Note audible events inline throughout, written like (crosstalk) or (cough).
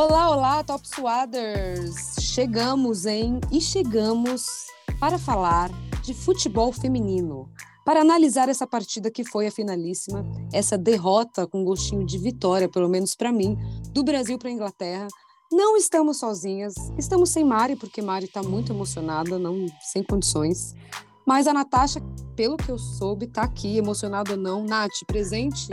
Olá, olá, Top Swaders! Chegamos em e chegamos para falar de futebol feminino. Para analisar essa partida que foi a finalíssima, essa derrota com gostinho de vitória, pelo menos para mim, do Brasil para a Inglaterra, não estamos sozinhas, estamos sem Mari, porque Mari está muito emocionada, não sem condições. Mas a Natasha, pelo que eu soube, está aqui, emocionada ou não. Nath, presente?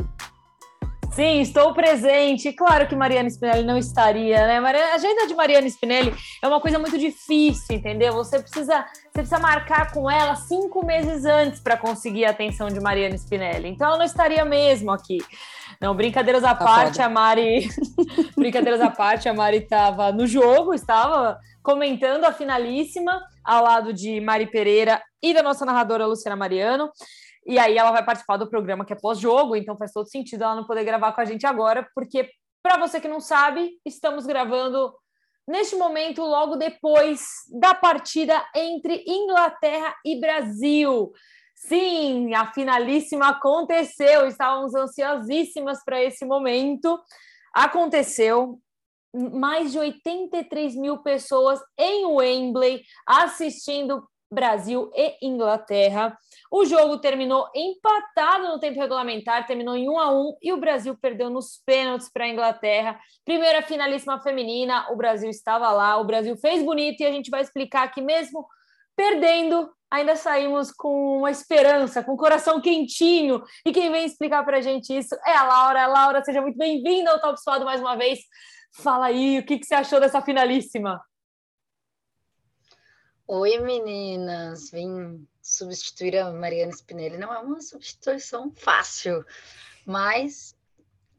Sim, estou presente. Claro que Mariana Spinelli não estaria, né? A agenda de Mariana Spinelli é uma coisa muito difícil, entendeu? Você precisa, você precisa marcar com ela cinco meses antes para conseguir a atenção de Mariana Spinelli. Então ela não estaria mesmo aqui. Não, brincadeiras à tá parte, foda. a Mari. (laughs) brincadeiras à parte, a Mari estava no jogo, estava comentando a finalíssima ao lado de Mari Pereira e da nossa narradora Luciana Mariano. E aí ela vai participar do programa que é pós-jogo, então faz todo sentido ela não poder gravar com a gente agora, porque, para você que não sabe, estamos gravando neste momento, logo depois da partida entre Inglaterra e Brasil. Sim, a finalíssima aconteceu, estávamos ansiosíssimas para esse momento. Aconteceu, mais de 83 mil pessoas em Wembley assistindo Brasil e Inglaterra. O jogo terminou empatado no tempo regulamentar, terminou em 1 a 1 e o Brasil perdeu nos pênaltis para a Inglaterra. Primeira finalíssima feminina, o Brasil estava lá, o Brasil fez bonito e a gente vai explicar que mesmo perdendo, ainda saímos com uma esperança, com o coração quentinho. E quem vem explicar para a gente isso é a Laura. Laura, seja muito bem-vinda ao Top Suado mais uma vez. Fala aí, o que, que você achou dessa finalíssima? Oi, meninas. Vim substituir a Mariana Spinelli. Não é uma substituição fácil, mas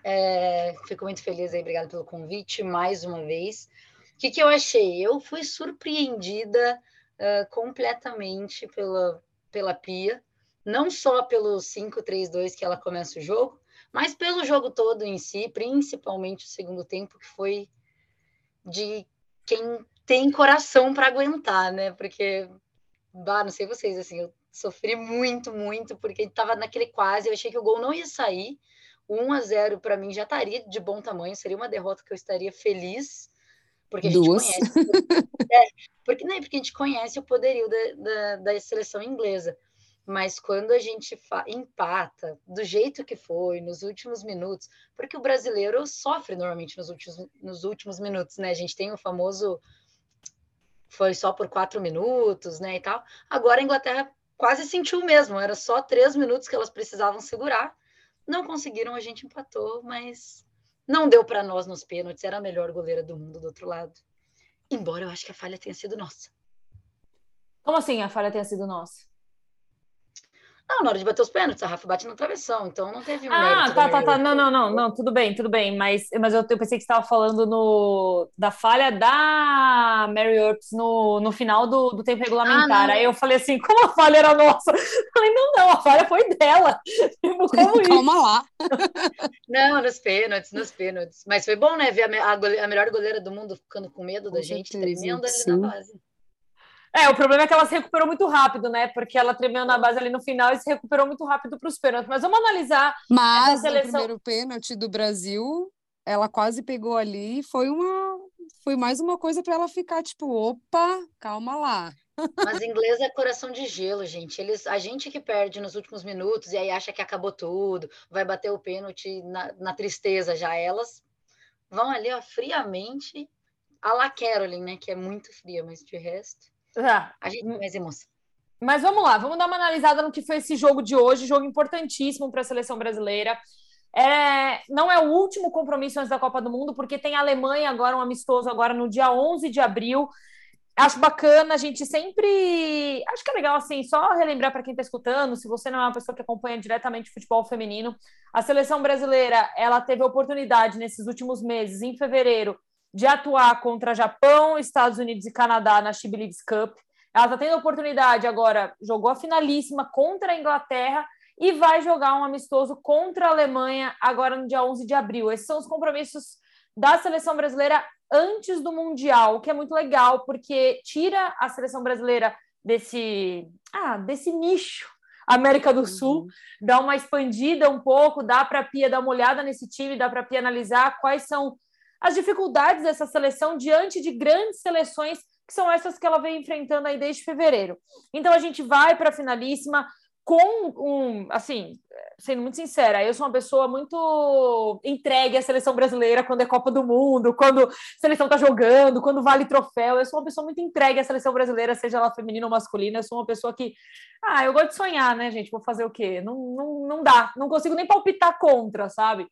é, fico muito feliz aí. Obrigada pelo convite mais uma vez. O que, que eu achei? Eu fui surpreendida uh, completamente pela, pela Pia, não só pelo 5-3-2 que ela começa o jogo, mas pelo jogo todo em si, principalmente o segundo tempo, que foi de quem tem coração para aguentar, né? Porque, bah, não sei vocês, assim, eu sofri muito, muito, porque estava naquele quase, eu achei que o gol não ia sair. 1 a 0 para mim já estaria de bom tamanho, seria uma derrota que eu estaria feliz, porque a gente Duas. conhece. (laughs) é, porque, né, porque a gente conhece o poderio da, da, da seleção inglesa. Mas quando a gente empata do jeito que foi, nos últimos minutos, porque o brasileiro sofre normalmente nos últimos, nos últimos minutos, né? A gente tem o famoso foi só por quatro minutos, né, e tal. Agora a Inglaterra quase sentiu mesmo, era só três minutos que elas precisavam segurar. Não conseguiram, a gente empatou, mas não deu para nós nos pênaltis. Era a melhor goleira do mundo do outro lado. Embora eu acho que a falha tenha sido nossa. Como assim a falha tenha sido nossa? Não, na hora de bater os pênaltis, a Rafa bate na travessão, então não teve Ah, tá, tá, tá. Não, não, não, não, tudo bem, tudo bem. Mas, mas eu, eu pensei que você estava falando no, da falha da Mary Earps no, no final do, do tempo regulamentar. Ah, Aí eu falei assim, como a falha era nossa? Eu falei, não, não, a falha foi dela. (laughs) Tipo, como Calma lá. (laughs) não, nos pênaltis, nos pênaltis. Mas foi bom, né, ver a, a, a melhor goleira do mundo ficando com medo com da gente, tremendo ali sim. na base. É, o problema é que ela se recuperou muito rápido, né? Porque ela tremeu na base ali no final e se recuperou muito rápido para os pênaltis. Mas vamos analisar. Mas seleção... no primeiro pênalti do Brasil, ela quase pegou ali. Foi uma, foi mais uma coisa para ela ficar tipo, opa, calma lá. Mas inglês é coração de gelo, gente. Eles, a gente que perde nos últimos minutos e aí acha que acabou tudo, vai bater o pênalti na, na tristeza. Já elas vão ali, ó, friamente. A La Caroline, né? Que é muito fria, mas de resto. Ah, a gente mais emoção. Mas vamos lá, vamos dar uma analisada no que foi esse jogo de hoje, jogo importantíssimo para a seleção brasileira. É, não é o último compromisso antes da Copa do Mundo, porque tem a Alemanha agora, um amistoso agora no dia 11 de abril. Acho bacana, a gente sempre. Acho que é legal, assim, só relembrar para quem está escutando, se você não é uma pessoa que acompanha diretamente futebol feminino, a seleção brasileira ela teve a oportunidade nesses últimos meses, em fevereiro, de atuar contra Japão, Estados Unidos e Canadá na Leagues Cup. Ela está tendo a oportunidade agora, jogou a finalíssima contra a Inglaterra e vai jogar um amistoso contra a Alemanha agora no dia 11 de abril. Esses são os compromissos da seleção brasileira antes do Mundial, o que é muito legal, porque tira a seleção brasileira desse, ah, desse nicho América do Sul, uhum. dá uma expandida um pouco, dá para a Pia dar uma olhada nesse time, dá para a Pia analisar quais são as dificuldades dessa seleção diante de grandes seleções que são essas que ela vem enfrentando aí desde fevereiro. Então a gente vai para a finalíssima com um, assim, sendo muito sincera, eu sou uma pessoa muito entregue à seleção brasileira quando é Copa do Mundo, quando a seleção tá jogando, quando vale troféu. Eu sou uma pessoa muito entregue à seleção brasileira, seja ela feminina ou masculina. Eu sou uma pessoa que, ah, eu gosto de sonhar, né, gente? Vou fazer o quê? Não, não, não dá, não consigo nem palpitar contra, sabe?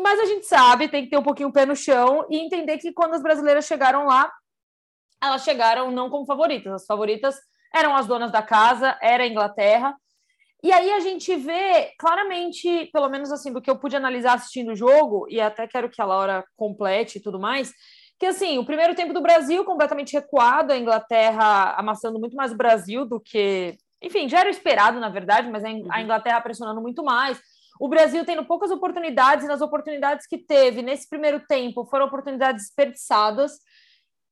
Mas a gente sabe, tem que ter um pouquinho o pé no chão e entender que quando as brasileiras chegaram lá, elas chegaram não como favoritas. As favoritas eram as donas da casa, era a Inglaterra. E aí a gente vê claramente, pelo menos assim, do que eu pude analisar assistindo o jogo, e até quero que a Laura complete e tudo mais, que assim, o primeiro tempo do Brasil completamente recuado, a Inglaterra amassando muito mais o Brasil do que. Enfim, já era esperado, na verdade, mas a uhum. Inglaterra pressionando muito mais. O Brasil tendo poucas oportunidades, e nas oportunidades que teve nesse primeiro tempo foram oportunidades desperdiçadas.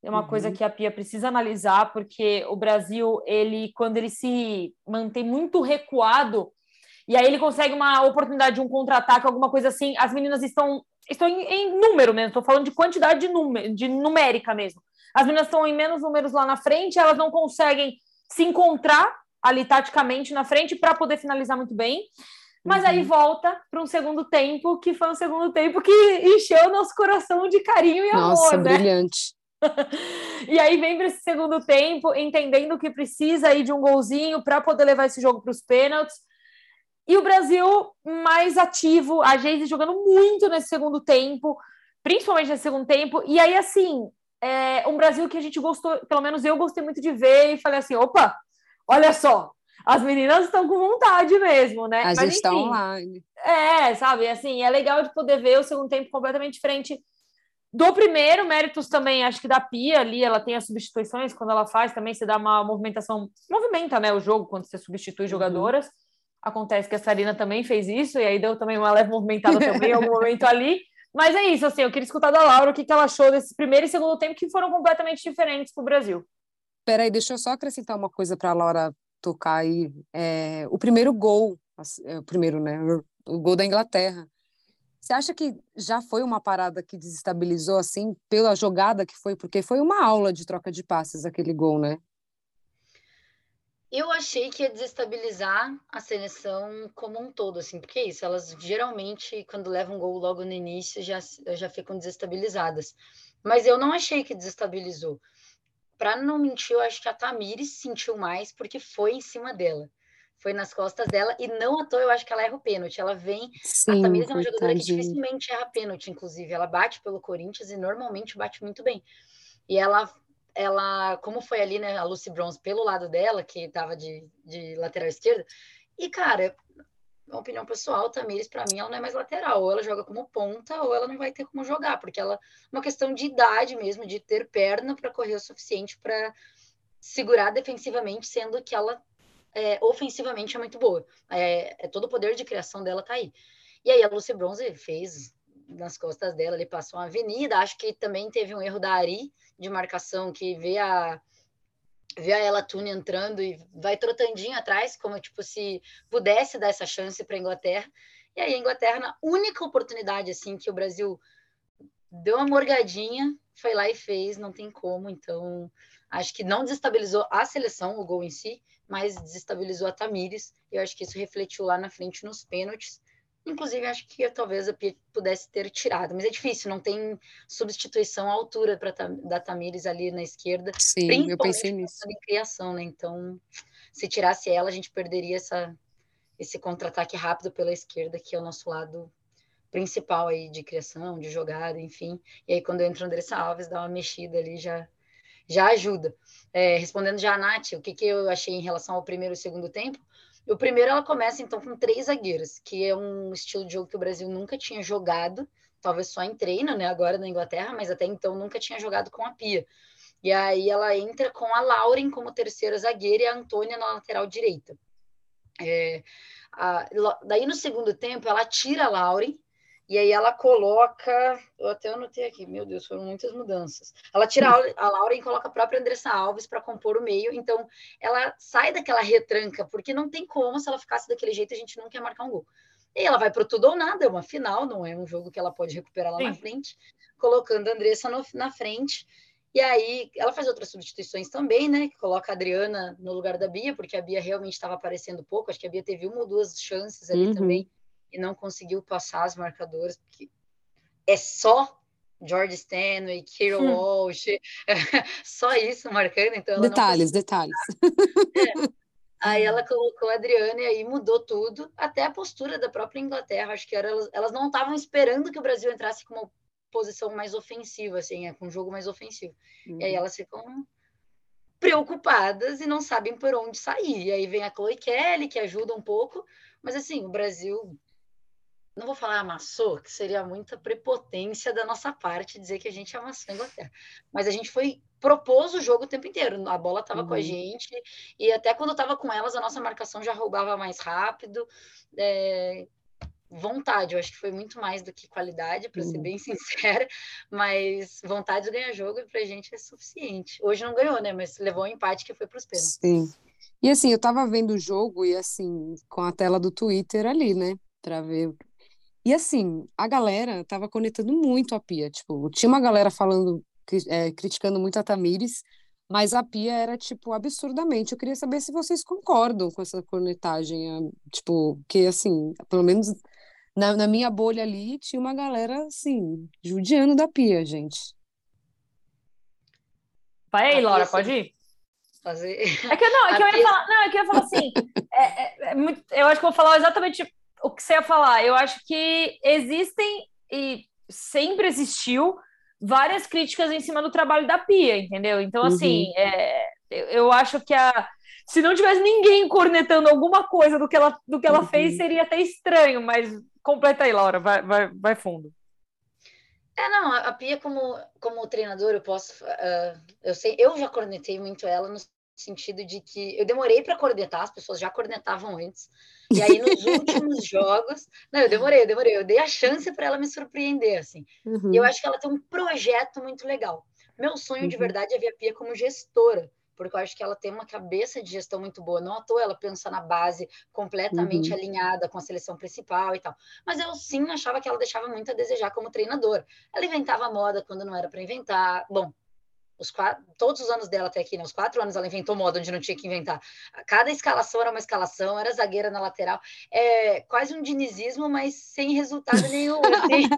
É uma uhum. coisa que a Pia precisa analisar, porque o Brasil, ele, quando ele se mantém muito recuado, e aí ele consegue uma oportunidade de um contra-ataque, alguma coisa assim, as meninas estão, estão em, em número mesmo, estou falando de quantidade de, número, de numérica mesmo. As meninas estão em menos números lá na frente, elas não conseguem se encontrar ali taticamente na frente para poder finalizar muito bem. Mas uhum. aí volta para um segundo tempo, que foi um segundo tempo que encheu nosso coração de carinho e Nossa, amor. Nossa, né? brilhante. (laughs) e aí vem para esse segundo tempo, entendendo que precisa aí de um golzinho para poder levar esse jogo para os pênaltis. E o Brasil mais ativo, a Geise jogando muito nesse segundo tempo, principalmente nesse segundo tempo. E aí, assim, é um Brasil que a gente gostou, pelo menos eu gostei muito de ver e falei assim: opa, olha só, as meninas estão com vontade mesmo, né? A Mas, gente está online. É, sabe, assim, é legal de poder ver o segundo tempo completamente diferente do primeiro, méritos também, acho que da Pia ali, ela tem as substituições, quando ela faz também, você dá uma movimentação, movimenta, né, o jogo quando você substitui uhum. jogadoras. Acontece que a Sarina também fez isso, e aí deu também uma leve movimentada também em algum (laughs) momento ali. Mas é isso, assim, eu queria escutar da Laura o que, que ela achou desse primeiro e segundo tempo, que foram completamente diferentes para o Brasil. Peraí, deixa eu só acrescentar uma coisa para a Laura tocar aí. É, o primeiro gol, é, o primeiro, né? O gol da Inglaterra. Você acha que já foi uma parada que desestabilizou assim pela jogada que foi? Porque foi uma aula de troca de passes aquele gol, né? Eu achei que ia desestabilizar a seleção como um todo, assim, porque é isso, elas geralmente, quando levam gol logo no início, já, já ficam desestabilizadas. Mas eu não achei que desestabilizou. Para não mentir, eu acho que a Tamires sentiu mais, porque foi em cima dela foi nas costas dela, e não à toa eu acho que ela erra o pênalti. Ela vem. Sim, a Tamires é uma jogadora que dificilmente erra pênalti, inclusive. Ela bate pelo Corinthians e normalmente bate muito bem. E ela, ela como foi ali, né, a Lucy Bronze pelo lado dela, que estava de, de lateral esquerda, e cara, opinião pessoal, Tamires, para mim, ela não é mais lateral. Ou ela joga como ponta, ou ela não vai ter como jogar, porque ela uma questão de idade mesmo, de ter perna para correr o suficiente para segurar defensivamente, sendo que ela é, ofensivamente é muito boa. É, é, todo o poder de criação dela tá aí. E aí a Lucy Bronze fez nas costas dela, ele passou uma avenida. Acho que também teve um erro da Ari de marcação, que vê a vê a Ella Tune entrando e vai trotandinho atrás, como tipo se pudesse dar essa chance para a Inglaterra. E aí a Inglaterra, na única oportunidade assim que o Brasil deu uma morgadinha, foi lá e fez, não tem como. Então, acho que não desestabilizou a seleção, o gol em si, mas desestabilizou a Tamires. E eu acho que isso refletiu lá na frente nos pênaltis. Inclusive, acho que talvez a Pia pudesse ter tirado, mas é difícil, não tem substituição à altura pra, da Tamires ali na esquerda. Sim, eu pensei nisso. Em criação, né? Então, se tirasse ela, a gente perderia essa, esse contra-ataque rápido pela esquerda, que é o nosso lado principal aí de criação, de jogada, enfim. E aí, quando entra o Andressa Alves, dá uma mexida ali, já já ajuda. É, respondendo já a Nath, o que, que eu achei em relação ao primeiro e segundo tempo, o primeiro ela começa então com três zagueiras, que é um estilo de jogo que o Brasil nunca tinha jogado, talvez só em treino, né, agora na Inglaterra, mas até então nunca tinha jogado com a Pia. E aí ela entra com a Lauren como terceira zagueira e a Antônia na lateral direita. É, a, daí no segundo tempo ela tira a Lauren e aí ela coloca, eu até anotei aqui, meu Deus, foram muitas mudanças. Ela tira a Laura e coloca a própria Andressa Alves para compor o meio, então ela sai daquela retranca, porque não tem como, se ela ficasse daquele jeito, a gente não quer marcar um gol. E ela vai para tudo ou nada, é uma final, não é um jogo que ela pode recuperar lá Sim. na frente, colocando a Andressa no, na frente. E aí ela faz outras substituições também, né? Coloca a Adriana no lugar da Bia, porque a Bia realmente estava aparecendo pouco. Acho que a Bia teve uma ou duas chances ali uhum. também e não conseguiu passar as marcadoras, porque é só George Stanley, Kiro hum. Walsh, (laughs) só isso marcando. Então detalhes, detalhes. É. Aí ela colocou a Adriana e aí mudou tudo, até a postura da própria Inglaterra. Acho que era, elas, elas não estavam esperando que o Brasil entrasse com uma posição mais ofensiva, assim, é, com um jogo mais ofensivo. Uhum. E aí uhum. elas ficam preocupadas e não sabem por onde sair. E aí vem a Chloe Kelly, que ajuda um pouco, mas assim, o Brasil não vou falar amassou, que seria muita prepotência da nossa parte dizer que a gente amassou a Inglaterra. Mas a gente foi propôs o jogo o tempo inteiro. A bola estava uhum. com a uhum. gente e até quando estava com elas a nossa marcação já roubava mais rápido. É... Vontade, eu acho que foi muito mais do que qualidade, para uhum. ser bem (laughs) sincera, mas vontade de ganhar jogo para a gente é suficiente. Hoje não ganhou, né? Mas levou um empate que foi para os pênaltis. Sim. E assim, eu estava vendo o jogo e assim, com a tela do Twitter ali, né? Para ver e assim, a galera tava conectando muito a Pia. Tipo, tinha uma galera falando, é, criticando muito a Tamires, mas a Pia era, tipo, absurdamente. Eu queria saber se vocês concordam com essa cornetagem. Tipo, que assim, pelo menos na, na minha bolha ali, tinha uma galera, assim, judiando da Pia, gente. Vai aí, Laura, pode ir? Fazer. É que, não, é (laughs) que eu ia falar, não, é que eu ia falar assim, (laughs) é, é, é muito, eu acho que eu vou falar exatamente o que você ia falar, eu acho que existem e sempre existiu várias críticas em cima do trabalho da Pia, entendeu? Então, uhum. assim, é, eu acho que a, se não tivesse ninguém cornetando alguma coisa do que ela, do que ela uhum. fez, seria até estranho, mas completa aí, Laura, vai, vai, vai fundo. É, não, a Pia como, como treinador, eu posso, uh, eu sei, eu já cornetei muito ela no sentido de que eu demorei para cornetar, as pessoas já cornetavam antes. E aí nos (laughs) últimos jogos, não, eu demorei, eu demorei, eu dei a chance para ela me surpreender assim. Uhum. E eu acho que ela tem um projeto muito legal. Meu sonho uhum. de verdade é ver a Pia como gestora, porque eu acho que ela tem uma cabeça de gestão muito boa. Não à toa ela pensa na base completamente uhum. alinhada com a seleção principal e tal. Mas eu sim achava que ela deixava muito a desejar como treinadora. Ela inventava moda quando não era para inventar. Bom, os quatro, todos os anos dela até aqui, né? Os quatro anos ela inventou moda onde não tinha que inventar. Cada escalação era uma escalação, era zagueira na lateral. É quase um dinizismo, mas sem resultado nenhum. (laughs) Assim.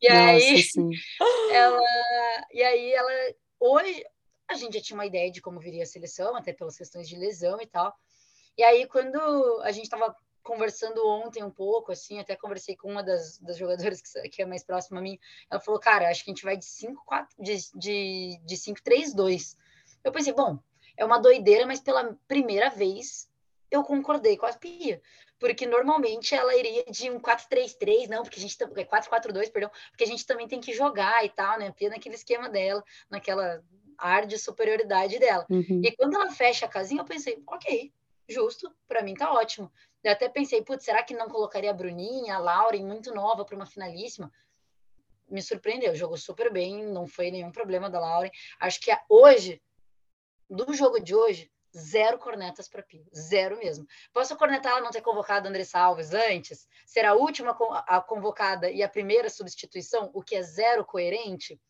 e aí Nossa, ela e aí ela hoje a gente já tinha uma ideia de como viria a seleção, até pelas questões de lesão e tal. E aí quando a gente estava conversando ontem um pouco, assim, até conversei com uma das, das jogadoras que, que, é mais próxima a mim, ela falou, cara, acho que a gente vai de 5, 4, de, de, de 5, 3, 2. Eu pensei, bom, é uma doideira, mas pela primeira vez eu concordei com a Pia, porque normalmente ela iria de um 4-3-3, não, porque a gente 4-4-2, perdão, porque a gente também tem que jogar e tal, né? A Pia naquele esquema dela, naquela ar de superioridade dela. Uhum. E quando ela fecha a casinha, eu pensei, ok, justo, para mim tá ótimo. Eu até pensei, putz, será que não colocaria a Bruninha, a Lauren, muito nova para uma finalíssima? Me surpreendeu, jogou super bem, não foi nenhum problema da Lauren. Acho que hoje, do jogo de hoje, zero cornetas para Pio, zero mesmo. Posso cornetar ela não ter convocado a Andressa Alves antes? Ser a última a convocada e a primeira substituição, o que é zero coerente?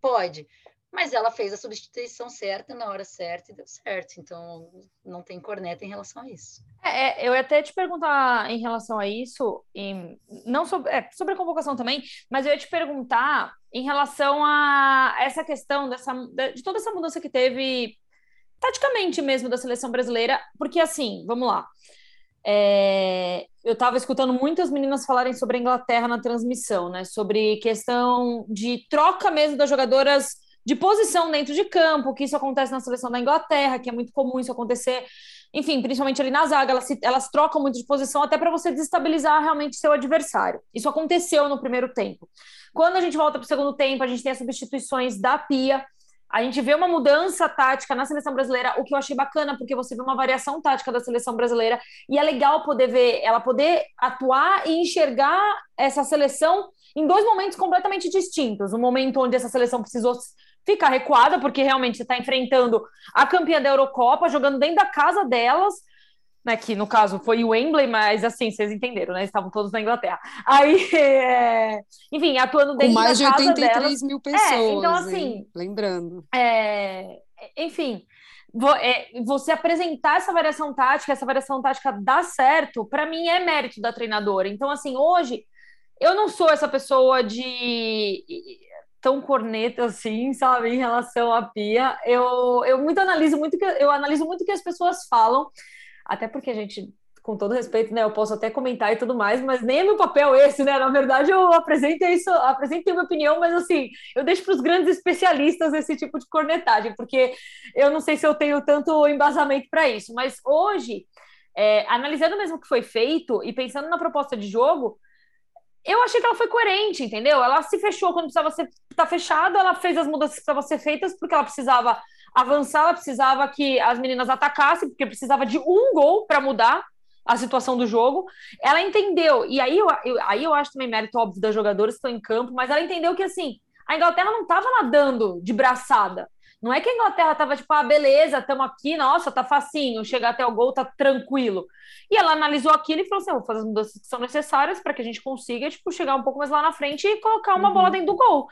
Pode mas ela fez a substituição certa na hora certa e deu certo. Então, não tem corneta em relação a isso. É, é eu ia até te perguntar em relação a isso, em, não sobre, é, sobre a convocação também, mas eu ia te perguntar em relação a essa questão dessa, de toda essa mudança que teve, taticamente mesmo, da seleção brasileira, porque assim, vamos lá. É, eu estava escutando muitas meninas falarem sobre a Inglaterra na transmissão, né? Sobre questão de troca mesmo das jogadoras de posição dentro de campo, que isso acontece na seleção da Inglaterra, que é muito comum isso acontecer. Enfim, principalmente ali na zaga, elas, se, elas trocam muito de posição até para você desestabilizar realmente seu adversário. Isso aconteceu no primeiro tempo. Quando a gente volta para o segundo tempo, a gente tem as substituições da Pia. A gente vê uma mudança tática na seleção brasileira, o que eu achei bacana, porque você vê uma variação tática da seleção brasileira, e é legal poder ver ela poder atuar e enxergar essa seleção em dois momentos completamente distintos. Um momento onde essa seleção precisou ficar recuada, porque realmente você está enfrentando a campeã da Eurocopa, jogando dentro da casa delas, né, que no caso foi o Wembley, mas assim, vocês entenderam, né? Estavam todos na Inglaterra. Aí, (laughs) é... enfim, atuando dentro Com mais da de casa 83 delas. mil pessoas. É, então, hein? assim, Lembrando. É, enfim, é, você apresentar essa variação tática, essa variação tática dá certo, para mim é mérito da treinadora. Então, assim, hoje eu não sou essa pessoa de tão corneta assim, sabe, em relação à Pia. Eu, eu muito analiso muito que eu analiso muito que as pessoas falam, até porque a gente com todo respeito, né? Eu posso até comentar e tudo mais, mas nem é meu papel esse, né? Na verdade, eu apresento isso, apresento minha opinião, mas assim, eu deixo para os grandes especialistas esse tipo de cornetagem, porque eu não sei se eu tenho tanto embasamento para isso. Mas hoje, é, analisando mesmo o que foi feito e pensando na proposta de jogo, eu achei que ela foi coerente, entendeu? Ela se fechou quando precisava ser tá fechado, ela fez as mudanças que precisavam ser feitas porque ela precisava avançar, ela precisava que as meninas atacassem, porque precisava de um gol para mudar a situação do jogo. Ela entendeu, e aí eu, eu, aí eu acho também mérito óbvio das jogadoras que estão em campo, mas ela entendeu que assim, a Inglaterra não estava nadando de braçada. Não é que a Inglaterra estava tipo, ah, beleza, estamos aqui, nossa, tá facinho, chegar até o gol tá tranquilo. E ela analisou aquilo e falou assim: vou fazer as mudanças que são necessárias para que a gente consiga, tipo, chegar um pouco mais lá na frente e colocar uma Uhum. bola dentro do gol.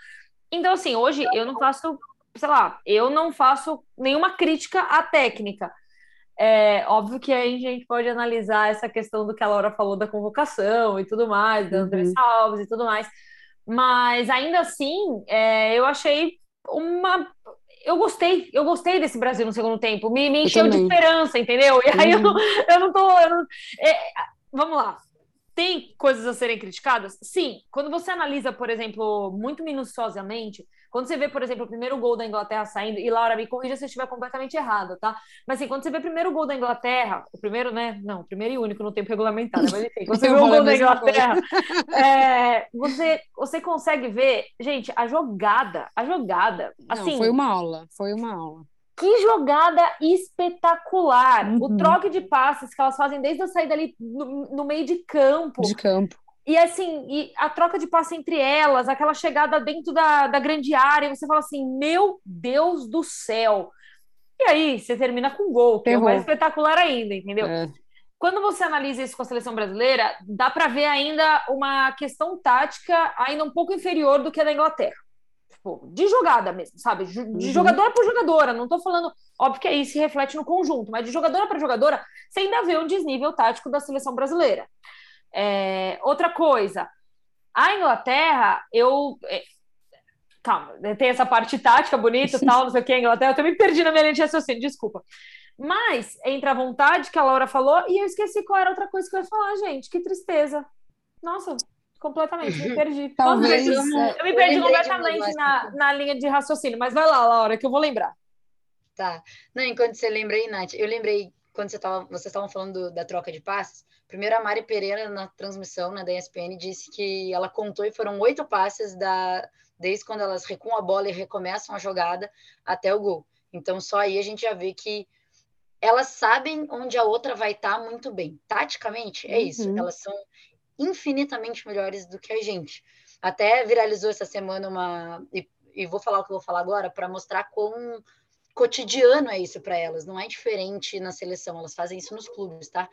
Então, assim, hoje eu não faço, sei lá, eu não faço nenhuma crítica à técnica. É óbvio que aí a gente pode analisar essa questão do que a Laura falou da convocação e tudo mais, da André Uhum. Salves e tudo mais. Mas ainda assim, é, eu achei uma. Eu gostei, eu gostei desse Brasil no segundo tempo. Me, me Eu encheu de esperança, entendeu? E aí eu, não- (laughs) eu não tô. eu não- é, vamos lá. Tem coisas a serem criticadas? Sim. Quando você analisa, por exemplo, muito minuciosamente, quando você vê, por exemplo, o primeiro gol da Inglaterra saindo, e Laura, me corrija se eu estiver completamente errada, tá? Mas assim, quando você vê o primeiro gol da Inglaterra, o primeiro, né? Não, o primeiro e único no tempo regulamentar, né? Mas enfim, quando você (laughs) vê o gol da Inglaterra, é, você, você consegue ver, gente, a jogada, a jogada, assim, Não, foi uma aula, foi uma aula. que jogada espetacular! O Uhum. troque de passes que elas fazem desde a saída ali no, no meio de campo. De campo. E assim, e a troca de passe entre elas, aquela chegada dentro da, da grande área, você fala assim: meu Deus do céu! E aí, você termina com gol, que é mais espetacular ainda, entendeu? É. Quando você analisa isso com a seleção brasileira, dá para ver ainda uma questão tática ainda um pouco inferior do que a da Inglaterra. Tipo, de jogada mesmo, sabe? De Uhum. jogadora por jogadora. Não tô falando, óbvio que aí se reflete no conjunto, mas de jogadora para jogadora, você ainda vê um desnível tático da seleção brasileira. É, outra coisa, a Inglaterra, eu. é, calma, tem essa parte tática bonita e tal, não sei o que, a Inglaterra, eu também perdi na minha linha de raciocínio, desculpa. Mas entra a vontade que a Laura falou, e eu esqueci qual era outra coisa que eu ia falar, gente. Que tristeza. Nossa, completamente, me perdi. Talvez, eu, é, eu me eu perdi lembrei de completamente na, na linha de raciocínio. Mas vai lá, Laura, que eu vou lembrar. Tá. Não, enquanto você lembra aí, Nath, eu lembrei quando você tava, vocês estavam falando do- da troca de passes. Primeiro, a Mari Pereira, na transmissão né, da ESPN, disse que ela contou e foram oito passes da, desde quando elas recuam a bola e recomeçam a jogada até o gol. Então, só aí a gente já vê que elas sabem onde a outra vai estar muito bem. Taticamente, é isso. Uhum. Elas são infinitamente melhores do que a gente. Até viralizou essa semana uma. E, e vou falar o que eu vou falar agora para mostrar quão cotidiano é isso para elas. Não é diferente na seleção, elas fazem isso nos clubes, tá?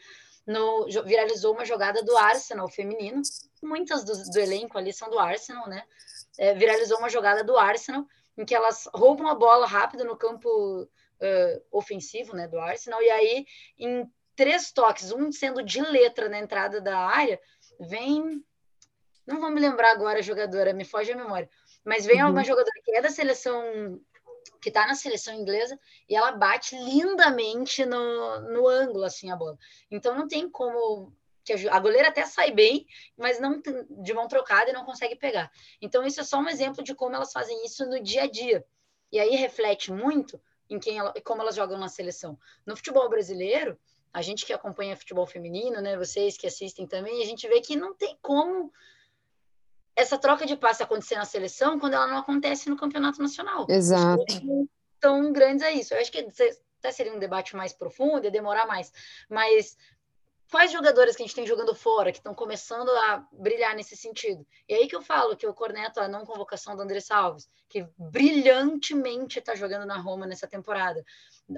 No, viralizou uma jogada do Arsenal feminino. Muitas do, do elenco ali são do Arsenal, né? É, viralizou uma jogada do Arsenal em que elas roubam a bola rápido no campo eh, ofensivo, né, do Arsenal. E aí, em três toques, um sendo de letra na entrada da área, vem. Não vou me lembrar agora a jogadora, me foge a memória. Mas vem Uhum. uma jogadora que é da seleção, que está na seleção inglesa, e ela bate lindamente no, no ângulo, assim, a bola. Então não tem como. A, goleira até sai bem, mas não de mão trocada e não consegue pegar. Então, isso é só um exemplo de como elas fazem isso no dia a dia. E aí reflete muito em quem ela, como elas jogam na seleção. No futebol brasileiro, a gente que acompanha futebol feminino, né, vocês que assistem também, a gente vê que não tem como essa troca de passe acontecer na seleção quando ela não acontece no campeonato nacional. Exato. Tão grandes a isso. Eu acho que até seria um debate mais profundo, ia demorar mais. Mas quais jogadores que a gente tem jogando fora, que estão começando a brilhar nesse sentido? E aí que eu falo que eu corneto a não convocação do André Salves, que brilhantemente está jogando na Roma nessa temporada.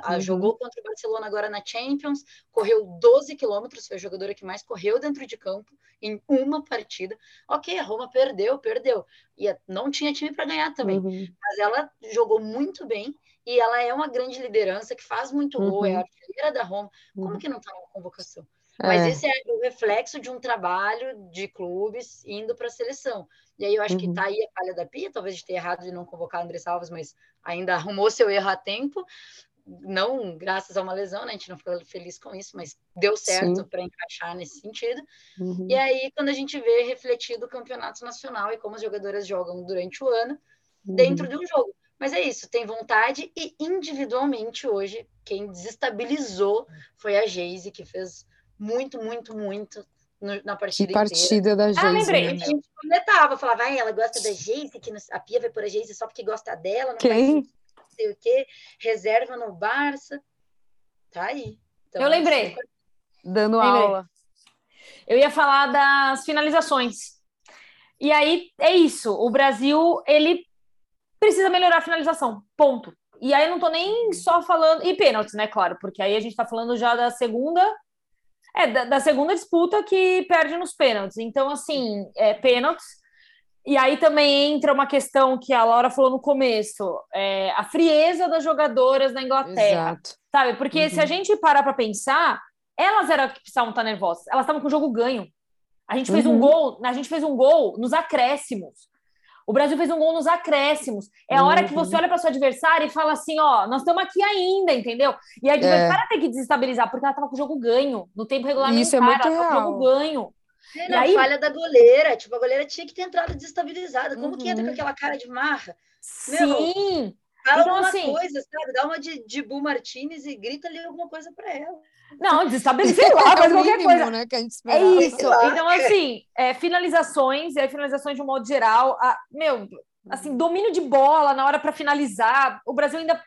Uhum. Jogou contra o Barcelona agora na Champions, correu 12 quilômetros, foi a jogadora que mais correu dentro de campo em uma partida. Ok, a Roma perdeu, perdeu. E não tinha time para ganhar também. Uhum. Mas ela jogou muito bem e ela é uma grande liderança que faz muito gol, uhum. é a artilheira da Roma. Como uhum. que não está na convocação? Mas é. esse é o reflexo de um trabalho de clubes indo para a seleção. E aí eu acho uhum. que está aí a falha da Pia, talvez de ter errado de não convocar André Salves, mas ainda arrumou seu erro a tempo. Não graças a uma lesão, né? A gente não ficou feliz com isso, mas deu certo para encaixar nesse sentido. Uhum. E aí, quando a gente vê refletido o campeonato nacional e como as jogadoras jogam durante o ano, uhum. dentro de um jogo. Mas é isso, tem vontade e individualmente hoje quem desestabilizou foi a Geise, que fez muito, muito, muito na partida que partida inteira. da Geise. Ah, lembrei. Né? A gente comentava, falava, ah, ela gosta da Geise, que a Pia vai por a Geise só porque gosta dela. Não Quem? Sei o quê. Reserva no Barça. Tá aí. Então, Eu lembrei. Dando lembrei. aula. Eu ia falar das finalizações. E aí é isso. O Brasil, ele precisa melhorar a finalização. Ponto. E aí eu não tô nem só falando. E pênaltis, né? Claro, porque aí a gente tá falando já da segunda é, da, da, segunda disputa que perde nos pênaltis. Então, assim, é, pênaltis. E aí também entra uma questão que a Laura falou no começo: é, a frieza das jogadoras na Inglaterra. Exato. Sabe? Porque uhum. se a gente parar para pensar, elas eram que precisavam estar nervosas. Elas estavam com o jogo ganho. A gente fez uhum. um gol, a gente fez um gol nos acréscimos. O Brasil fez um gol nos acréscimos. É a hora uhum. que você olha para sua adversária e fala assim: ó, nós estamos aqui ainda, entendeu? E a adversária é. tem que desestabilizar, porque ela estava com o jogo ganho. No tempo regulamentar, Isso é muito ela real. com o jogo ganho. É, não, aí... falha da goleira. Tipo, a goleira tinha que ter entrado desestabilizada. Como uhum. que entra com uhum. aquela cara de marra? Sim. fala então, alguma assim... coisa, sabe? Dá uma de, de Bu Martinez e grita ali alguma coisa para ela. Não, desestabilizar, sei lá, (laughs) é qualquer mínimo, coisa. Né, é isso. Então, assim, é, finalizações, e aí finalizações de um modo geral. A, meu, assim, domínio de bola na hora para finalizar. O Brasil ainda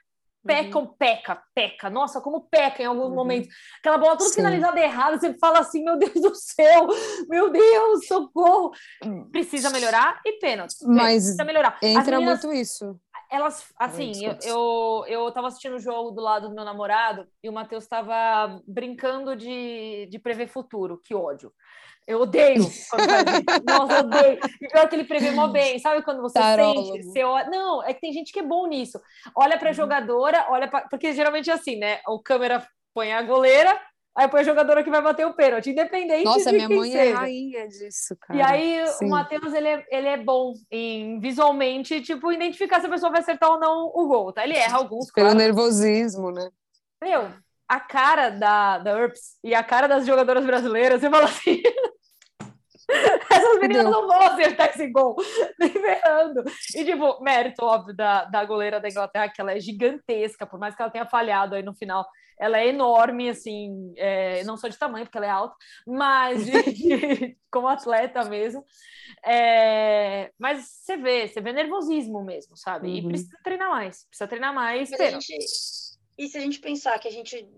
peca, uhum. peca, peca. Nossa, como peca em alguns uhum. momentos. Aquela bola toda Sim. finalizada errada, você fala assim, meu Deus do céu, meu Deus, socorro. Hum. Precisa melhorar e pênalti. Mas precisa melhorar. entra meninas, muito isso. Elas, assim, eu, eu, eu tava assistindo o jogo do lado do meu namorado e o Matheus estava brincando de, de prever futuro. Que ódio. Eu odeio quando faz isso. (laughs) Nossa, odeio. E pior que ele prevê mó bem. Sabe quando você Tarólogo. sente? Você olha... Não, é que tem gente que é bom nisso. Olha para a uhum. jogadora, olha para. Porque geralmente é assim, né? O câmera põe a goleira, aí põe a jogadora que vai bater o pênalti, independente Nossa, de minha quem mãe é seja. é rainha disso, cara. E aí Sim. o Matheus, ele é, ele é bom em visualmente, tipo, identificar se a pessoa vai acertar ou não o gol, tá? Ele erra alguns, Pelo claro. nervosismo, né? Meu, a cara da, da URPS e a cara das jogadoras brasileiras, você fala assim... (laughs) Essas meninas não vão acertar esse gol, (laughs) nem ferrando. E, tipo, mérito, óbvio, da, da goleira da Inglaterra, que ela é gigantesca, por mais que ela tenha falhado aí no final. Ela é enorme, assim, é, não só de tamanho, porque ela é alta, mas de, de, (laughs) como atleta mesmo. É, mas você vê, você vê nervosismo mesmo, sabe? E uhum. precisa treinar mais, precisa treinar mais. Mas a gente, e se a gente pensar que a gente.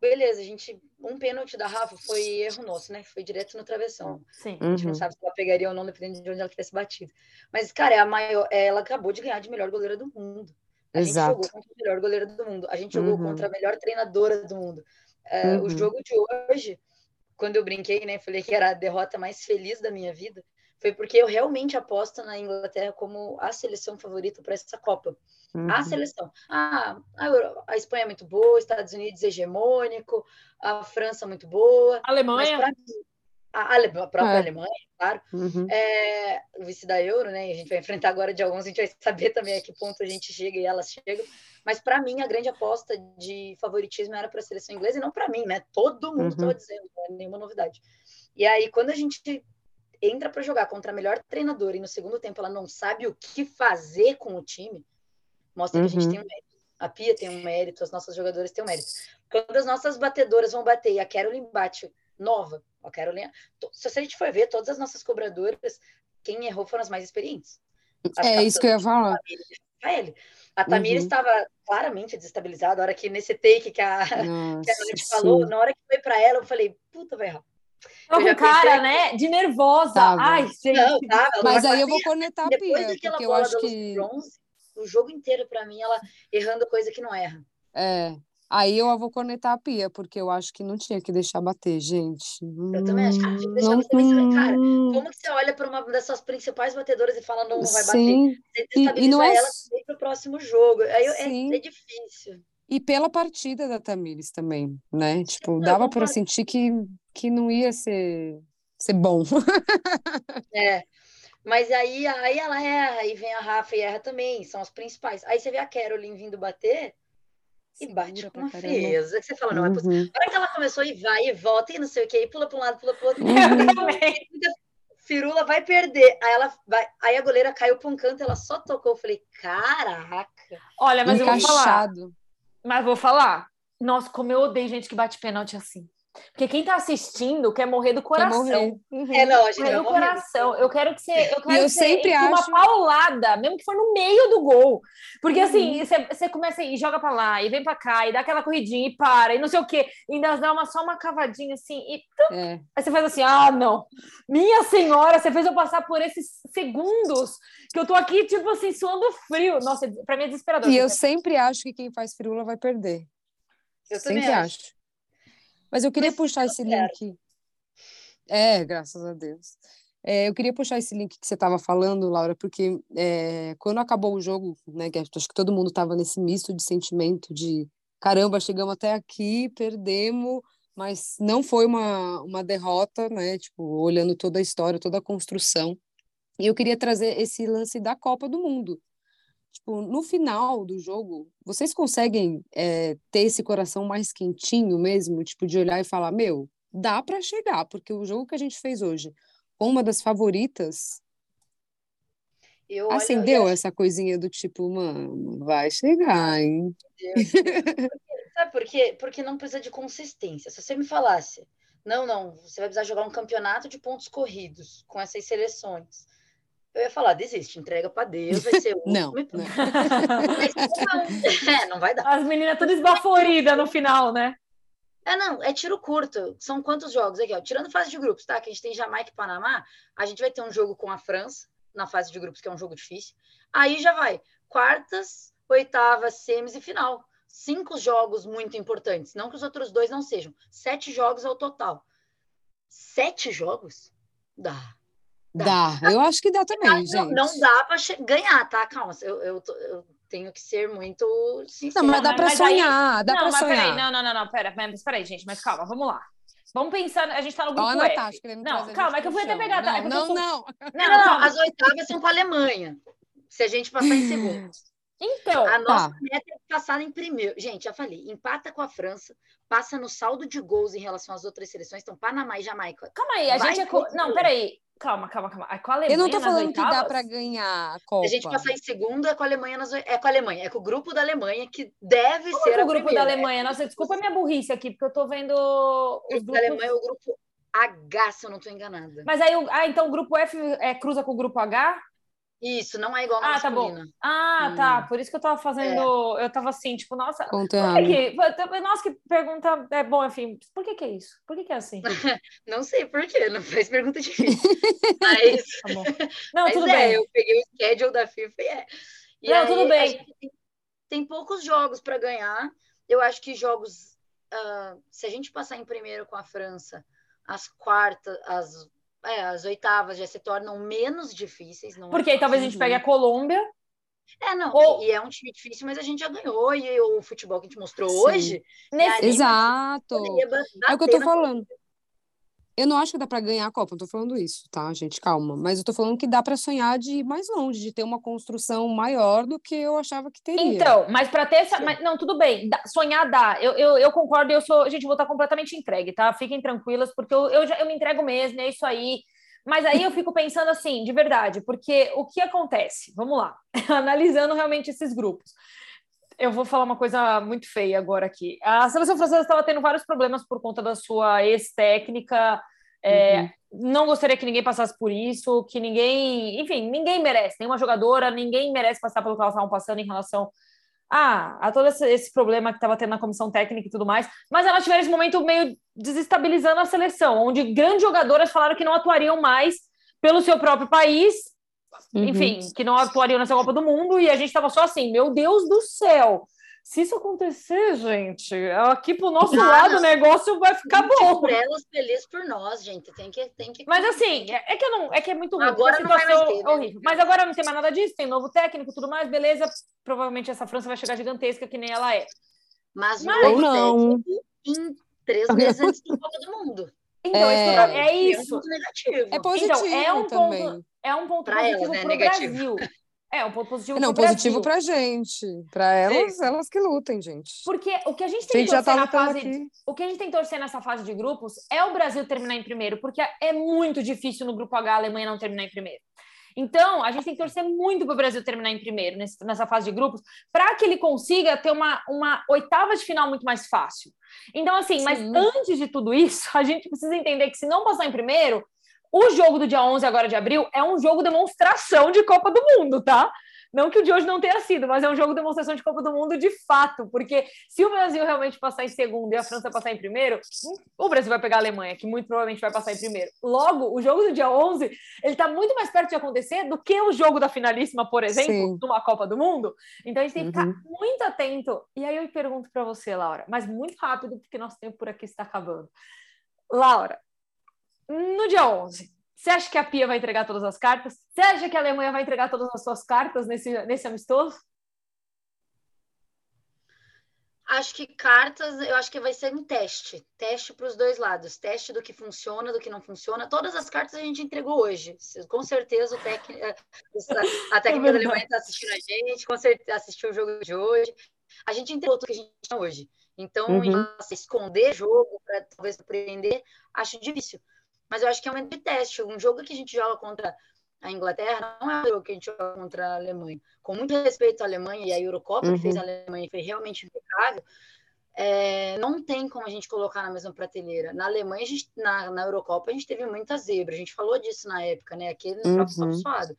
Beleza, a gente. Um pênalti da Rafa foi erro nosso, né? Foi direto no travessão. Sim. A gente uhum. não sabe se ela pegaria ou não, dependendo de onde ela tivesse batido. Mas, cara, é a maior. É, ela acabou de ganhar de melhor goleira do mundo. A Exato. gente jogou contra a melhor goleira do mundo. A gente jogou uhum. contra a melhor treinadora do mundo. É, uhum. O jogo de hoje, quando eu brinquei, né? Falei que era a derrota mais feliz da minha vida foi porque eu realmente aposto na Inglaterra como a seleção favorita para essa Copa. Uhum. A seleção. Ah, a, a, Espanha é muito boa, Estados Unidos hegemônico, a França muito boa. A Alemanha. Mim, a, a, própria é. Alemanha, claro. Uhum. É, o vice da Euro, né? A gente vai enfrentar agora de alguns, a gente vai saber também a que ponto a gente chega e elas chegam. Mas para mim, a grande aposta de favoritismo era para a seleção inglesa e não para mim, né? Todo mundo estava uhum. dizendo, não é nenhuma novidade. E aí, quando a gente entra para jogar contra a melhor treinadora e no segundo tempo ela não sabe o que fazer com o time, mostra uhum. que a gente uhum. tem um mérito. A Pia tem um mérito, as nossas jogadoras têm um mérito. Quando as nossas batedoras vão bater e a Carolyn bate nova, a Carolyn, se a gente for ver, todas as nossas cobradoras, quem errou foram as mais experientes. As é isso que eu ia falar. A Tamira uhum. estava claramente desestabilizada. A hora que nesse take que a, Nossa, (laughs) que a gente falou, na hora que foi para ela, eu falei, puta, vai errar. Com cara, né? De nervosa. Tava. Ai, gente. Não, tava, Mas aí eu vou cornetar a Pia, porque eu acho que... Bronze, o jogo inteiro, para mim, ela errando coisa que não erra. É. Aí eu vou conectar a pia, porque eu acho que não tinha que deixar bater, gente. Eu também acho que tinha que deixar Não- bater. Mas, cara, como que você olha para uma das suas principais batedoras e fala, não, não vai bater? Sim, Você e, e não é ela para o próximo jogo. Aí é, é difícil. e pela partida da Tamires também, né? Tipo, dava para sentir que, que não ia ser, ser bom. (laughs) É. Mas aí, aí ela erra, aí vem a Rafa e erra também, são as principais. Aí você vê a Caroline vindo bater e bate com uma frieza, que você fala, não é possível. Uhum, Na hora que ela começou e vai e volta e não sei o que, e pula para um lado, pula para o outro, uhum. (laughs) Firula vai perder. Aí ela vai, aí a goleira caiu para um canto, ela só tocou. Eu falei, caraca. Olha, mas eu vou falar. Encaixado. Mas vou falar. Nossa, como eu odeio gente que bate pênalti assim. Porque quem tá assistindo quer morrer do Quer coração. morrer. Uhum. É, não, a gente Morrer do morrer. coração. Eu quero que você. Eu quero eu que você sempre entre uma acho- paulada, mesmo que for no meio do gol. Porque Uhum. assim, você, você começa e joga pra lá, e vem pra cá, e dá aquela corridinha, e para, e não sei o quê. E ainda dá uma, só uma cavadinha assim, e É. Aí você faz assim, ah, não. Minha senhora, você fez eu passar por esses segundos que eu tô aqui, tipo assim, suando frio. Nossa, pra mim é desesperador. E eu sempre acho que quem faz firula vai perder. Eu também Sempre acho. acho. Mas eu queria Mas puxar deu esse link. É, graças a Deus. É, eu queria puxar esse link que você estava falando, Laura, porque é, quando acabou o jogo, né, que acho que todo mundo estava nesse misto de sentimento de caramba, chegamos até aqui, perdemos, mas não foi uma, uma derrota, né? Tipo, olhando toda a história, toda a construção. E eu queria trazer esse lance da Copa do Mundo. Tipo, no final do jogo, vocês conseguem é, ter esse coração mais quentinho mesmo, tipo, de olhar e falar, meu, dá para chegar, porque o jogo que a gente fez hoje, com uma das favoritas, Eu olho acendeu acho essa coisinha do tipo, mano, vai chegar, hein? Sabe por quê? Porque não precisa de consistência. Se você me falasse, não, não, você vai precisar jogar um campeonato de pontos corridos com essas seleções. Eu ia falar, desiste, entrega para Deus, vai ser o (laughs) Não, último. e não. (laughs) Mas não, é, não vai dar. As meninas tudo esbaforidas no final, né? É, não, é tiro curto. São quantos jogos aqui, ó? Tirando fase de grupos, tá? Que a gente tem Jamaica e Panamá, a gente vai ter um jogo com a França na fase de grupos, que é um jogo difícil. Aí já vai quartas, oitavas, semis e final. Cinco jogos muito importantes. Não que os outros dois não sejam. Sete jogos ao total. Sete jogos? Dá. Dá, eu acho que dá também, não, gente. não dá para ganhar, tá? Calma, eu, eu, tô- eu tenho que ser muito sincera. Não, mas dá para aí- sonhar, dá não, para mas peraí, sonhar. não, não, não, não, pera, mas peraí, gente, mas calma, vamos lá. Vamos pensar, a gente tá no grupo a F. Natasha Não, calma, é que eu fui até pegar, tá? É Não, eu não, não. Não, Não, não, as oitavas são com a Alemanha. Se a gente passar em segundo. (laughs) Então, A nossa Tá. meta é passar em primeiro. Gente, já falei, empata com a França, passa no saldo de gols em relação às outras seleções, então Panamá e Jamaica. calma aí, a Vai gente é. Co... Não, peraí. Calma, calma, calma. É com a Alemanha Eu não tô nas falando que dá para ganhar a Se Copa. a gente passar em segundo, é com a Alemanha nas é com a Alemanha, é com o grupo da Alemanha que deve Como ser é o grupo primeira. da Alemanha? Nossa, desculpa a minha burrice aqui, porque eu tô vendo O os grupo da. Alemanha é o grupo H, se eu não estou enganada. Mas aí, o- ah, então o grupo F é, cruza com o grupo H? Isso, não é igual na Ah, tá bom. masculina. Ah, Hum. tá. Por isso que eu tava fazendo. Eu tava assim, tipo, nossa. Conto Por que que... Nossa, que pergunta. É bom, enfim. Por que que é isso? Por que que é assim? (laughs) Não sei por quê, não faz pergunta difícil. (laughs) Mas, Tá bom. Não, mas tudo é, bem. eu peguei o schedule da FIFA e é. E Não, aí, tudo a bem. tem, tem poucos jogos para ganhar. Eu acho que jogos. ah, se a gente passar em primeiro com a França, as quartas, as, é, as oitavas já se tornam menos difíceis. Não é Porque aí talvez a gente pegue a Colômbia. É, não, Ou- e, é um time difícil, mas a gente já ganhou, e o futebol que a gente mostrou Sim. hoje Nesse... Exato. É o que eu tô falando. Eu não acho que dá para ganhar a Copa, não tô falando isso, tá, gente? Calma. Mas eu tô falando que dá para sonhar de ir mais longe, de ter uma construção maior do que eu achava que teria. Então, mas para ter essa. Mas- não, tudo bem. sonhar dá. Eu, eu, eu concordo, eu sou. Gente, eu vou estar completamente entregue, tá? Fiquem tranquilas, porque eu, eu, já, eu me entrego mesmo, é isso aí. Mas aí eu fico pensando assim, de verdade, porque o que acontece? Vamos lá, (laughs) analisando realmente esses grupos. Eu vou falar uma coisa muito feia agora aqui. A seleção francesa estava tendo vários problemas por conta da sua ex-técnica. é, Uhum. Não gostaria que ninguém passasse por isso, que ninguém, enfim, ninguém merece, nenhuma jogadora, ninguém merece passar pelo que elas estavam passando em relação a, a todo esse, esse problema que estava tendo na comissão técnica e tudo mais. Mas elas tiveram esse momento meio desestabilizando a seleção, onde grandes jogadoras falaram que não atuariam mais pelo seu próprio país Uhum. enfim, que não atuariam nessa Copa do Mundo, e a gente estava só assim, meu Deus do céu, Se isso acontecer, gente, aqui pro nosso ah, lado não. o negócio vai ficar bom. Por elas, feliz por nós, gente. Tem que, tem que. Mas assim, é, é que eu não, é que é muito ruim. Agora não vai mais ter, né? horrível. Mas agora não tem mais nada disso, tem novo técnico, tudo mais, beleza. Provavelmente essa França vai chegar gigantesca que nem ela é. Mas, Mas novo não. em três (laughs) meses antes do Copa do Mundo. Então, é, é isso. É, é positivo então, é um também. Ponto, é um ponto pra positivo para o né? Brasil. É, um ponto positivo Não, positivo para gente. Para elas, é. elas que lutem, gente. Porque o que a gente tem que torcer tá na fase. Aqui. O que a gente tem que torcer nessa fase de grupos é o Brasil terminar em primeiro, porque é muito difícil no grupo H a Alemanha não terminar em primeiro. Então, a gente tem que torcer muito para o Brasil terminar em primeiro nesse, nessa fase de grupos, para que ele consiga ter uma, uma oitava de final muito mais fácil. Então, assim, Sim. mas antes de tudo isso, (laughs) a gente precisa entender que se não passar em primeiro, o jogo do dia 11 agora de abril é um jogo demonstração de Copa do Mundo, tá? Não que o de hoje não tenha sido, mas é um jogo de demonstração de Copa do Mundo de fato, porque se o Brasil realmente passar em segundo e a França passar em primeiro, o Brasil vai pegar a Alemanha, que muito provavelmente vai passar em primeiro. Logo, o jogo do dia 11, ele está muito mais perto de acontecer do que o jogo da finalíssima, por exemplo, Sim. numa Copa do Mundo. Então a gente tem que ficar uhum. muito atento. E aí eu pergunto para você, Laura, mas muito rápido, porque nosso tempo por aqui está acabando. Laura, no dia 11, você acha que a Pia vai entregar todas as cartas? Você acha que a Alemanha vai entregar todas as suas cartas nesse, nesse amistoso? Acho que cartas, eu acho que vai ser um teste. Teste para os dois lados. Teste do que funciona, do que não funciona. Todas as cartas a gente entregou hoje. Com certeza o técnico, a (laughs) técnica é da Alemanha está assistindo a gente, com certeza assistiu o jogo de hoje. A gente entregou tudo que a gente tinha hoje. Então, uhum. esconder jogo para talvez surpreender, acho difícil. Mas eu acho que é um de teste. Um jogo que a gente joga contra a Inglaterra não é um jogo que a gente joga contra a Alemanha. Com muito respeito à Alemanha e à Eurocopa, uhum. que fez a Alemanha foi realmente impecável, é, não tem como a gente colocar na mesma prateleira. Na Alemanha, gente, na, na Eurocopa, a gente teve muita zebra. A gente falou disso na época, né? Aquele uhum. suado.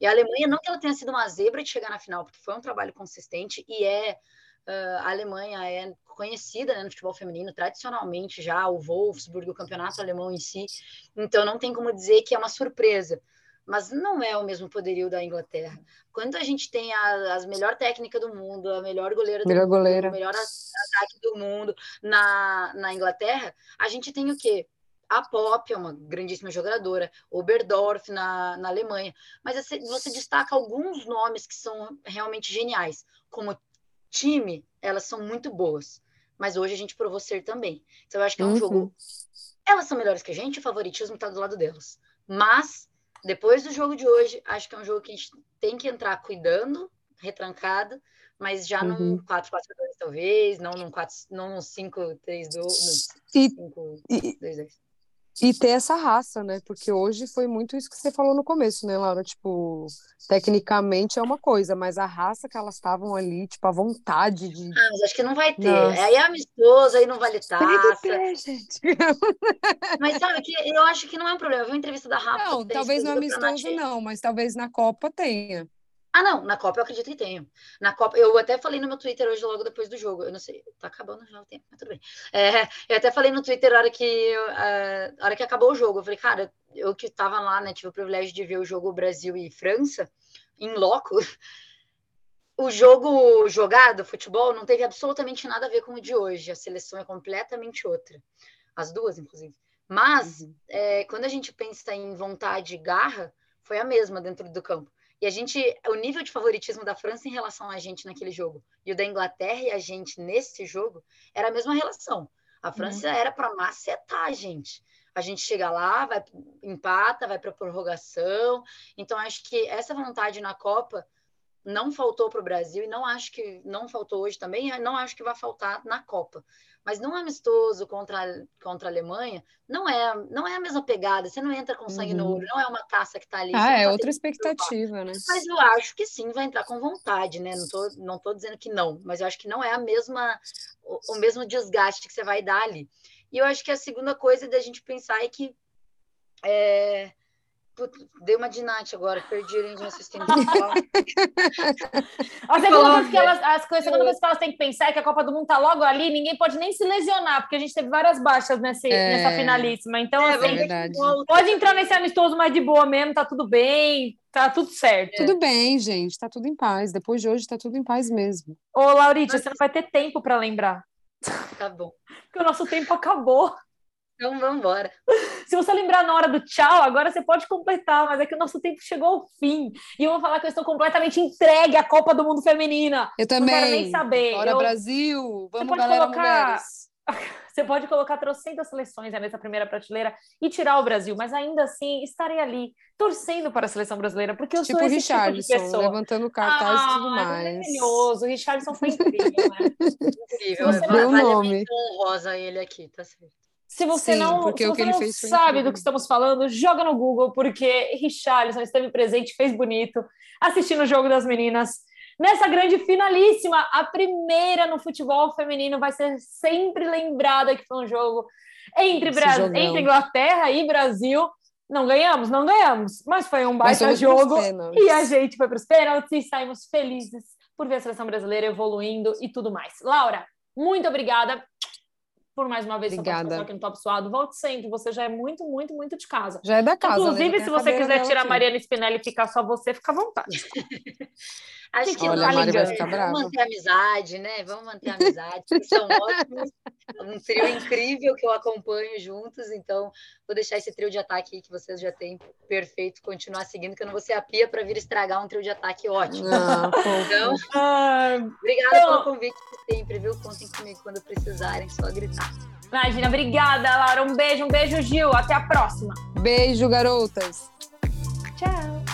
E a Alemanha, não que ela tenha sido uma zebra de chegar na final, porque foi um trabalho consistente e é Uh, a Alemanha é conhecida né, no futebol feminino, tradicionalmente já, o Wolfsburg, o campeonato alemão em si, então não tem como dizer que é uma surpresa, mas não é o mesmo poderio da Inglaterra. Quando a gente tem a, a melhor técnica do mundo, a melhor goleira do melhor mundo, goleira. o melhor ataque do mundo na, na Inglaterra, a gente tem o quê? A Pop é uma grandíssima jogadora, Oberdorf na, na Alemanha, mas você, você destaca alguns nomes que são realmente geniais, como time, elas são muito boas. Mas hoje a gente provou ser também. Então eu acho que é um uhum. jogo. Elas são melhores que a gente, o favoritismo está do lado delas. Mas, depois do jogo de hoje, acho que é um jogo que a gente tem que entrar cuidando, retrancado, mas já uhum. num 4-4-2, talvez, não num 4, não num 5-3-2, 5-2-2 e ter essa raça, né? Porque hoje foi muito isso que você falou no começo, né, Laura? Tipo, tecnicamente é uma coisa, mas a raça que elas estavam ali, tipo, a vontade de. Ah, mas acho que não vai ter. Nossa. Aí é amistoso, aí não vale taça. Ter, gente. Mas sabe que eu acho que não é um problema. Eu vi uma entrevista da Rafa. Não, talvez no amistoso não, mas talvez na Copa tenha. Ah, não, na Copa eu acredito que tenho. Na Copa, eu até falei no meu Twitter hoje, logo depois do jogo. Eu não sei, tá acabando já o tempo, mas tudo bem. É, eu até falei no Twitter a hora que, a hora que acabou o jogo. Eu falei, cara, eu que tava lá, né, tive o privilégio de ver o jogo Brasil e França, em loco. (laughs) O jogo jogado, futebol, não teve absolutamente nada a ver com o de hoje. A seleção é completamente outra. As duas, inclusive. Mas, uhum. é, quando a gente pensa em vontade e garra, foi a mesma dentro do campo. E a gente, o nível de favoritismo da França em relação a gente naquele jogo e o da Inglaterra e a gente nesse jogo era a mesma relação. A França uhum. era para macetar a gente. A gente chega lá, vai empata, vai para prorrogação. Então acho que essa vontade na Copa não faltou para o Brasil e não acho que não faltou hoje também, não acho que vai faltar na Copa. Mas num amistoso contra, contra a Alemanha, não é, não é a mesma pegada, você não entra com sangue uhum. no olho, não é uma taça que está ali. Ah, é tá outra expectativa, né? Mas eu acho que sim, vai entrar com vontade, né? Não tô, não tô dizendo que não, mas eu acho que não é a mesma, o, o mesmo desgaste que você vai dar ali. E eu acho que a segunda coisa da gente pensar é que é, dei uma de Nath agora, perdi a linha de (laughs) raciocínio. a segunda coisa que elas, as coisas, a segunda coisa que elas têm que pensar é que a Copa do Mundo tá logo ali, ninguém pode nem se lesionar, porque a gente teve várias baixas nesse, é... nessa finalíssima. Então, é, assim, pode entrar nesse amistoso mais de boa mesmo, tá tudo bem, Tá tudo certo. Tudo bem, gente, tá tudo em paz. Depois de hoje tá tudo em paz mesmo. Ô, Laurita, você não vai ter tempo para lembrar. Tá bom. (laughs) Porque o nosso tempo acabou. Então vamos embora. (laughs) (laughs) Se você lembrar na hora do tchau, agora você pode completar, mas é que o nosso tempo chegou ao fim. E eu vou falar que eu estou completamente entregue à Copa do Mundo Feminina. Eu também. Não quero nem saber. Bora, eu... Brasil! Vamos, pode galera, colocar- mulheres! (laughs) Você pode colocar trocentas seleções aí nessa primeira prateleira e tirar o Brasil, mas ainda assim estarei ali torcendo para a seleção brasileira, porque eu Tipo sou o esse tipo de pessoa. levantando cartaz e tudo Ah, mais. maravilhoso. O Richardson foi incrível, né? (laughs) Incrível. Você deu nome. honrosa ele aqui, tá certo. Se você Sim, não, porque se você não sabe do que estamos falando, joga no Google, porque Richarlison esteve presente, fez bonito, assistindo o jogo das meninas. Nessa grande finalíssima, a primeira no futebol feminino vai ser sempre lembrada que foi um jogo entre, Esse Bra- jogão. entre Inglaterra e Brasil. Não ganhamos, não ganhamos, mas foi um baita jogo. E a gente foi para os pênaltis e saímos felizes por ver a seleção brasileira evoluindo e tudo mais. Laura, muito obrigada por mais uma vez Obrigada. aqui no Top Suado. Volte sempre, você já é muito, muito, muito de casa. Já é da casa. né? Inclusive, Tem se você quiser tirar a. Mariana Spinelli e ficar só você, fica à vontade. (laughs) Acho que Olha, não, a Mari vai gente. ficar Vamos manter a amizade, né? Vamos manter a amizade. Vocês são (laughs) ótimos. Um trio incrível que eu acompanho juntos. Então, vou deixar esse trio de ataque aí que vocês já têm perfeito continuar seguindo, que eu não vou ser a pia para vir estragar um trio de ataque ótimo. (laughs) Então, Ah, obrigada Então- pelo convite sempre, viu? Contem comigo quando precisarem, só gritar. imagina, obrigada, Laura. Um beijo, um beijo, Gil. Até a próxima. Beijo, garotas. Tchau.